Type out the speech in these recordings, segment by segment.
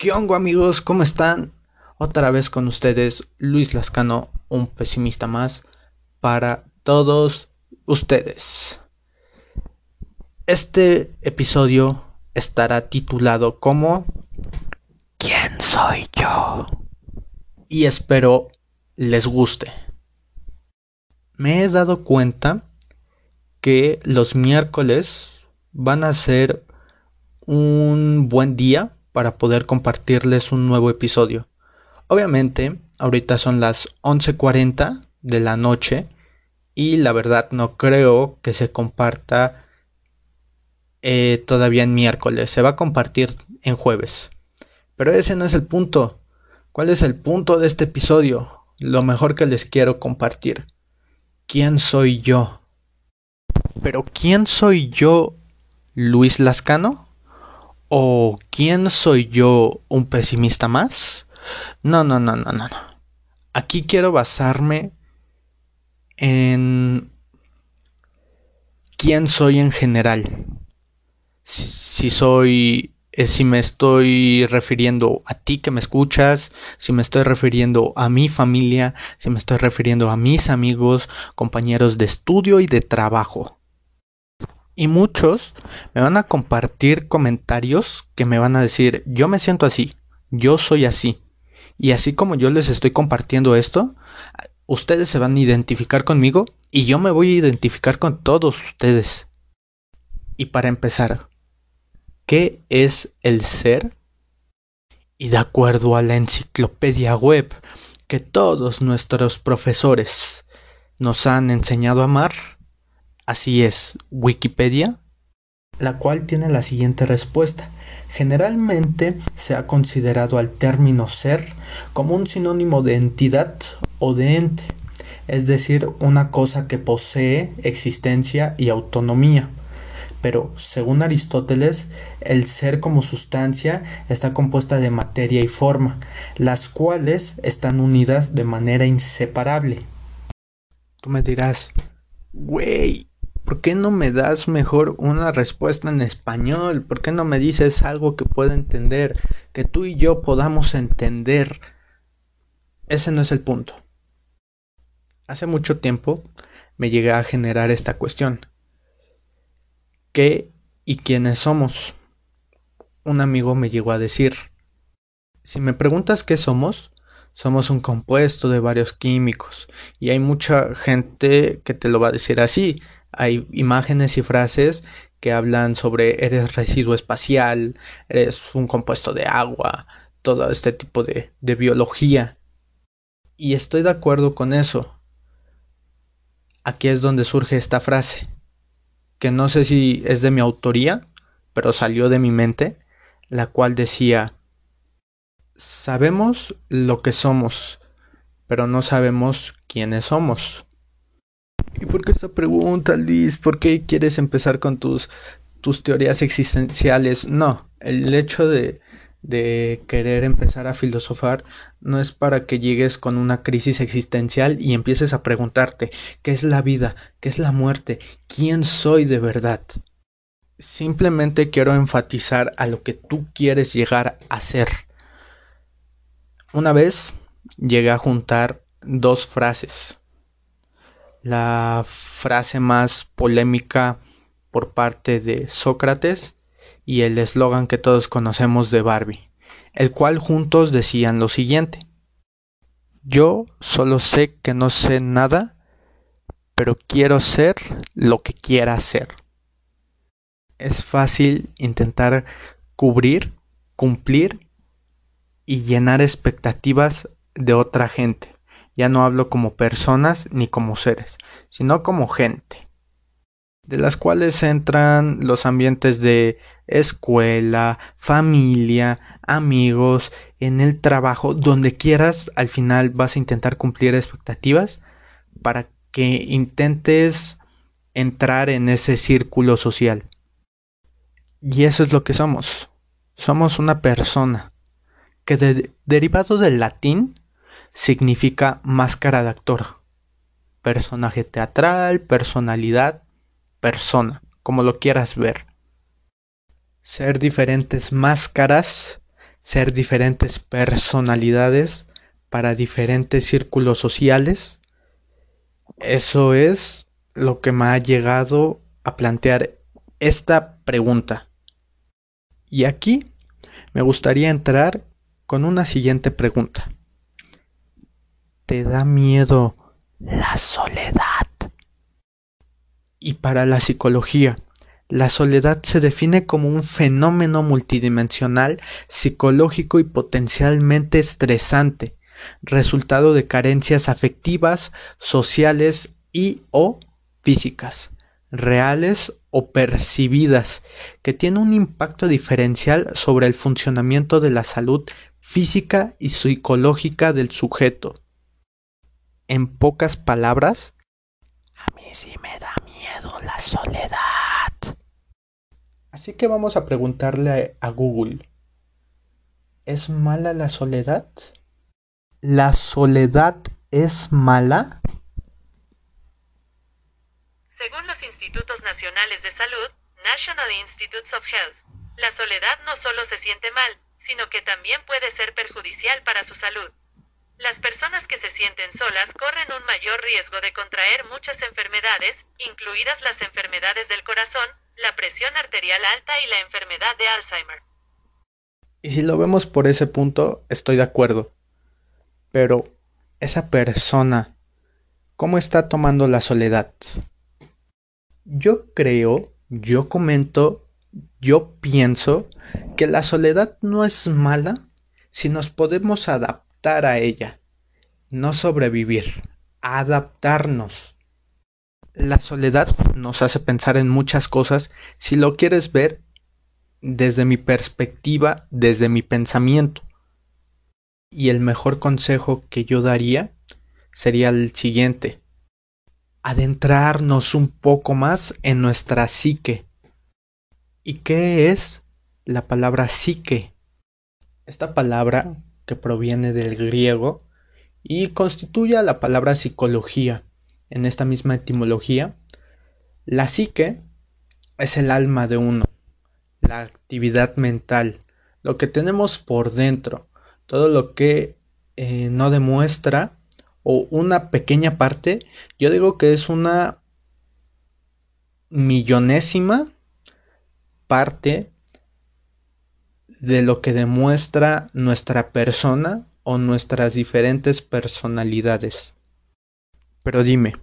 ¿Qué hongo amigos? ¿Cómo están? Otra vez con ustedes, Luis Lascano, un pesimista más para todos ustedes. Este episodio estará titulado como ¿Quién soy yo? Y espero les guste. Me he dado cuenta que los miércoles van a ser un buen día para poder compartirles un nuevo episodio. Obviamente, ahorita son las 11:40 de la noche y la verdad no creo que se comparta eh, todavía en miércoles, se va a compartir en jueves. Pero ese no es el punto. ¿Cuál es el punto de este episodio? Lo mejor que les quiero compartir. ¿Quién soy yo? Pero ¿quién soy yo, Luis Lascano? ¿O quién soy yo un pesimista más? No, no, no, no, no. Aquí quiero basarme en quién soy en general. Si, soy, eh, si me estoy refiriendo a ti que me escuchas, si me estoy refiriendo a mi familia, si me estoy refiriendo a mis amigos, compañeros de estudio y de trabajo. Y muchos me van a compartir comentarios que me van a decir, yo me siento así, yo soy así. Y así como yo les estoy compartiendo esto, ustedes se van a identificar conmigo y yo me voy a identificar con todos ustedes. Y para empezar, ¿qué es el ser? Y de acuerdo a la enciclopedia web que todos nuestros profesores nos han enseñado a amar, Así es, Wikipedia, la cual tiene la siguiente respuesta. Generalmente se ha considerado al término ser como un sinónimo de entidad o de ente, es decir, una cosa que posee existencia y autonomía. Pero, según Aristóteles, el ser como sustancia está compuesta de materia y forma, las cuales están unidas de manera inseparable. Tú me dirás, güey, ¿por qué no me das mejor una respuesta en español? ¿Por qué no me dices algo que pueda entender? Que tú y yo podamos entender. Ese no es el punto. Hace mucho tiempo me llegué a generar esta cuestión. ¿Qué y quiénes somos? Un amigo me llegó a decir, si me preguntas qué somos, somos un compuesto de varios químicos y hay mucha gente que te lo va a decir así, hay imágenes y frases que hablan sobre eres residuo espacial, eres un compuesto de agua, todo este tipo de, de biología. Y estoy de acuerdo con eso. Aquí es donde surge esta frase, que no sé si es de mi autoría, pero salió de mi mente, la cual decía, sabemos lo que somos, pero no sabemos quiénes somos. ¿Y por qué esta pregunta, Luis? ¿Por qué quieres empezar con tus, tus teorías existenciales? No, el hecho de, de querer empezar a filosofar no es para que llegues con una crisis existencial y empieces a preguntarte qué es la vida, qué es la muerte, quién soy de verdad. Simplemente quiero enfatizar a lo que tú quieres llegar a ser. Una vez llegué a juntar dos frases la frase más polémica por parte de Sócrates y el eslogan que todos conocemos de Barbie, el cual juntos decían lo siguiente. Yo solo sé que no sé nada, pero quiero ser lo que quiera ser. Es fácil intentar cubrir, cumplir y llenar expectativas de otra gente. Ya no hablo como personas ni como seres, sino como gente, de las cuales entran los ambientes de escuela, familia, amigos, en el trabajo, donde quieras, al final vas a intentar cumplir expectativas para que intentes entrar en ese círculo social. Y eso es lo que somos. Somos una persona que derivado del latín significa máscara de actor. Personaje teatral, personalidad, persona, como lo quieras ver. Ser diferentes máscaras ser diferentes personalidades para diferentes círculos sociales. Eso es lo que me ha llegado a plantear esta pregunta. Y aquí me gustaría entrar con una siguiente pregunta. ¿Te da miedo la soledad? Y para la psicología, la soledad se define como un fenómeno multidimensional, psicológico y potencialmente estresante, resultado de carencias afectivas, sociales y o físicas, reales o percibidas, que tiene un impacto diferencial sobre el funcionamiento de la salud física y psicológica del sujeto. En pocas palabras, a mí sí me da miedo la soledad. Así que vamos a preguntarle a Google, ¿es mala la soledad? ¿La soledad es mala? Según los Institutos Nacionales de Salud, National Institutes of Health, la soledad no solo se siente mal, sino que también puede ser perjudicial para su salud. Las personas que se sienten solas corren un mayor riesgo de contraer muchas enfermedades, incluidas las enfermedades del corazón, la presión arterial alta y la enfermedad de Alzheimer. Y si lo vemos por ese punto, estoy de acuerdo. Pero, esa persona, ¿cómo está tomando la soledad? Yo creo, yo comento, yo pienso que la soledad no es mala si nos podemos adaptar a ella, no sobrevivir, adaptarnos. La soledad nos hace pensar en muchas cosas si lo quieres ver desde mi perspectiva, desde mi pensamiento. Y el mejor consejo que yo daría sería el siguiente. Adentrarnos un poco más en nuestra psique. ¿Y qué es la palabra psique? Esta palabra que proviene del griego y constituye la palabra psicología. En esta misma etimología, la psique es el alma de uno, la actividad mental, lo que tenemos por dentro, todo lo que eh, no demuestra o una pequeña parte, yo digo que es una millonésima parte de lo que demuestra nuestra persona o nuestras diferentes personalidades. Pero dime,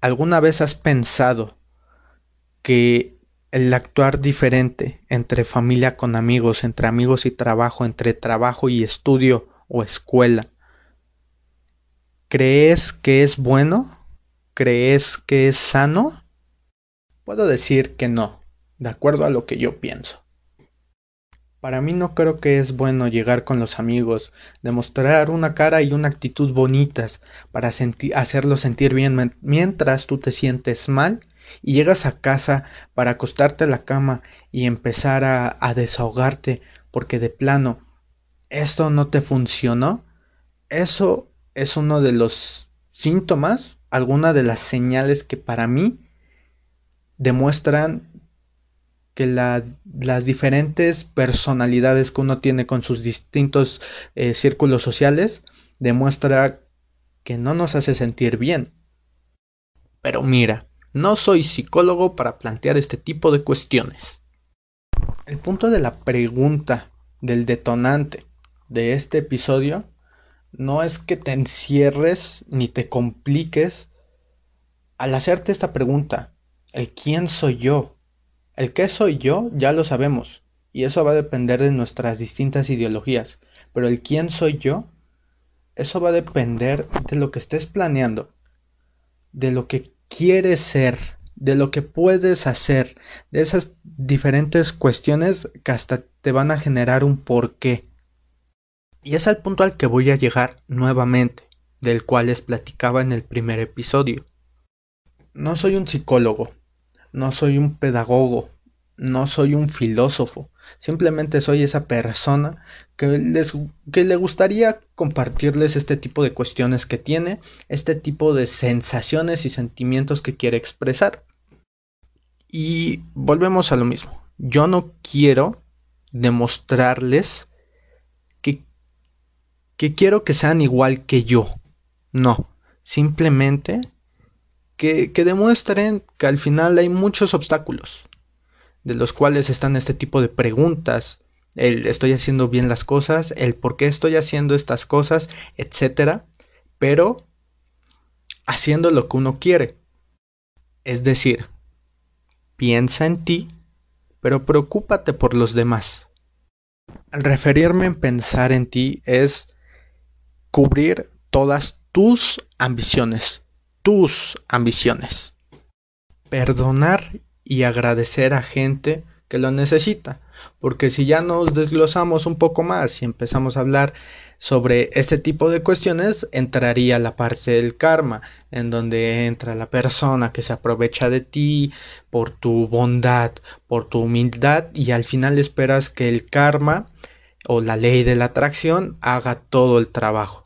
¿alguna vez has pensado que el actuar diferente entre familia con amigos, entre amigos y trabajo, entre trabajo y estudio o escuela, ¿crees que es bueno? ¿Crees que es sano? Puedo decir que no, de acuerdo a lo que yo pienso. Para mí no creo que es bueno llegar con los amigos, demostrar una cara y una actitud bonitas para hacerlos sentir bien mientras tú te sientes mal y llegas a casa para acostarte a la cama y empezar a, a desahogarte porque de plano esto no te funcionó. Eso es uno de los síntomas, alguna de las señales que para mí demuestran que las diferentes personalidades que uno tiene con sus distintos eh, círculos sociales demuestra que no nos hace sentir bien. Pero mira, no soy psicólogo para plantear este tipo de cuestiones. El punto de la pregunta, del detonante de este episodio, no es que te encierres ni te compliques al hacerte esta pregunta, el quién soy yo, el qué soy yo ya lo sabemos, y eso va a depender de nuestras distintas ideologías, pero el quién soy yo, eso va a depender de lo que estés planeando, de lo que quieres ser, de lo que puedes hacer, de esas diferentes cuestiones que hasta te van a generar un porqué. Y es al punto al que voy a llegar nuevamente, del cual les platicaba en el primer episodio. No soy un psicólogo, no soy un pedagogo, no soy un filósofo, simplemente soy esa persona que, les, que le gustaría compartirles este tipo de cuestiones que tiene, este tipo de sensaciones y sentimientos que quiere expresar. Y volvemos a lo mismo, yo no quiero demostrarles que quiero que sean igual que yo. No, simplemente que, demuestren que al final hay muchos obstáculos, de los cuales están este tipo de preguntas, el estoy haciendo bien las cosas, el por qué estoy haciendo estas cosas, etcétera, pero haciendo lo que uno quiere. Es decir, piensa en ti, pero preocúpate por los demás. Al referirme en pensar en ti es cubrir todas tus ambiciones, tus ambiciones. Perdonar y agradecer a gente que lo necesita. Porque si ya nos desglosamos un poco más y empezamos a hablar sobre este tipo de cuestiones, entraría la parte del karma, en donde entra la persona que se aprovecha de ti por tu bondad, por tu humildad, y al final esperas que el karma o la ley de la atracción haga todo el trabajo.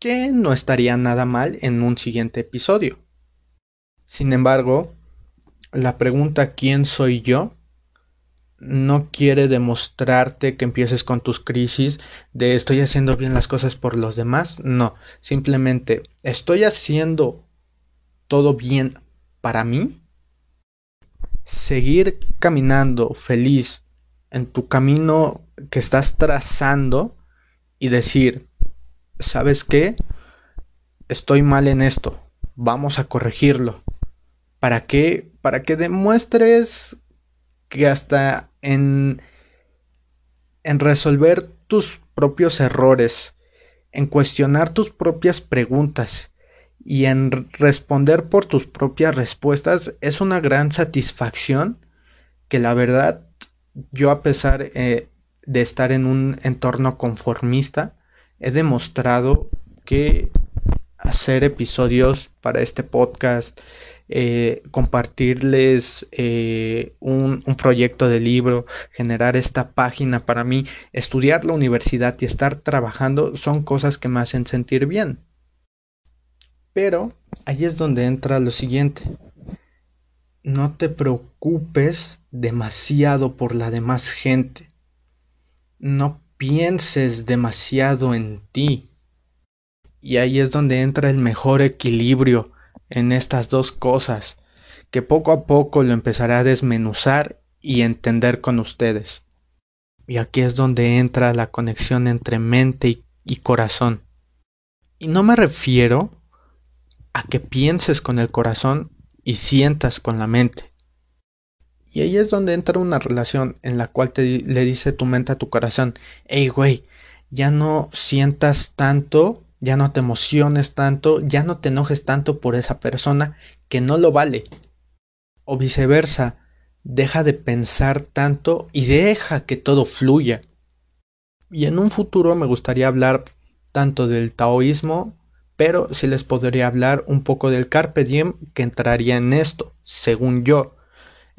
Que no estaría nada mal en un siguiente episodio. Sin embargo, la pregunta ¿quién soy yo? no quiere demostrarte que empieces con tus crisis de estoy haciendo bien las cosas por los demás. No, simplemente estoy haciendo todo bien para mí. Seguir caminando feliz en tu camino que estás trazando y decir, ¿sabes qué? Estoy mal en esto. Vamos a corregirlo. ¿Para qué? Para que demuestres que hasta en, en resolver tus propios errores, en cuestionar tus propias preguntas y en responder por tus propias respuestas es una gran satisfacción que la verdad yo a pesar eh, de estar en un entorno conformista he demostrado que hacer episodios para este podcast eh, compartirles eh, un, proyecto de libro, generar esta página para mí, estudiar la universidad y estar trabajando son cosas que me hacen sentir bien. Pero ahí es donde entra lo siguiente. No te preocupes demasiado por la demás gente. No pienses demasiado en ti. Y ahí es donde entra el mejor equilibrio en estas dos cosas, que poco a poco lo empezaré a desmenuzar y entender con ustedes. Y aquí es donde entra la conexión entre mente y, y corazón. Y no me refiero a que pienses con el corazón y sientas con la mente. Y ahí es donde entra una relación en la cual te, le dice tu mente a tu corazón, hey güey, ya no sientas tanto ya no te emociones tanto, ya no te enojes tanto por esa persona que no lo vale. O viceversa, deja de pensar tanto y deja que todo fluya. Y en un futuro me gustaría hablar tanto del taoísmo, pero sí les podría hablar un poco del carpe diem que entraría en esto, según yo,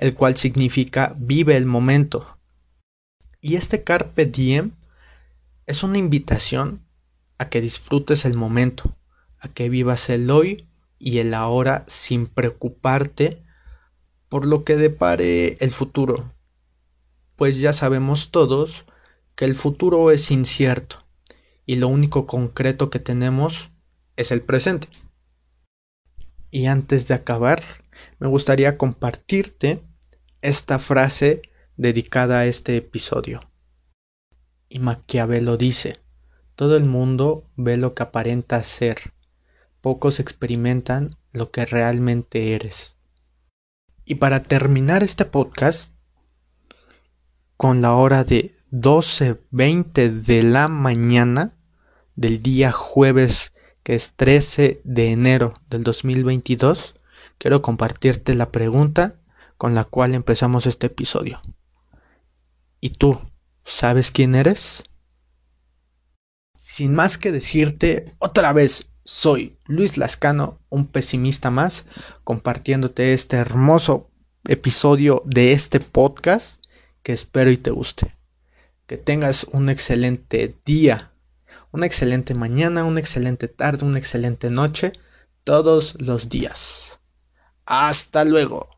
el cual significa vive el momento. Y este carpe diem es una invitación a que disfrutes el momento, a que vivas el hoy y el ahora sin preocuparte por lo que depare el futuro. Pues ya sabemos todos que el futuro es incierto y lo único concreto que tenemos es el presente. Y antes de acabar, me gustaría compartirte esta frase dedicada a este episodio. Y Maquiavelo dice, todo el mundo ve lo que aparenta ser, pocos experimentan lo que realmente eres. Y para terminar este podcast, con la hora de 12.20 de la mañana del día jueves, que es 13 de enero del 2022, quiero compartirte la pregunta con la cual empezamos este episodio. ¿Y tú, sabes quién eres? Sin más que decirte, otra vez soy Luis Lascano, un pesimista más, compartiéndote este hermoso episodio de este podcast que espero y te guste. Que tengas un excelente día, una excelente mañana, una excelente tarde, una excelente noche, todos los días. Hasta luego.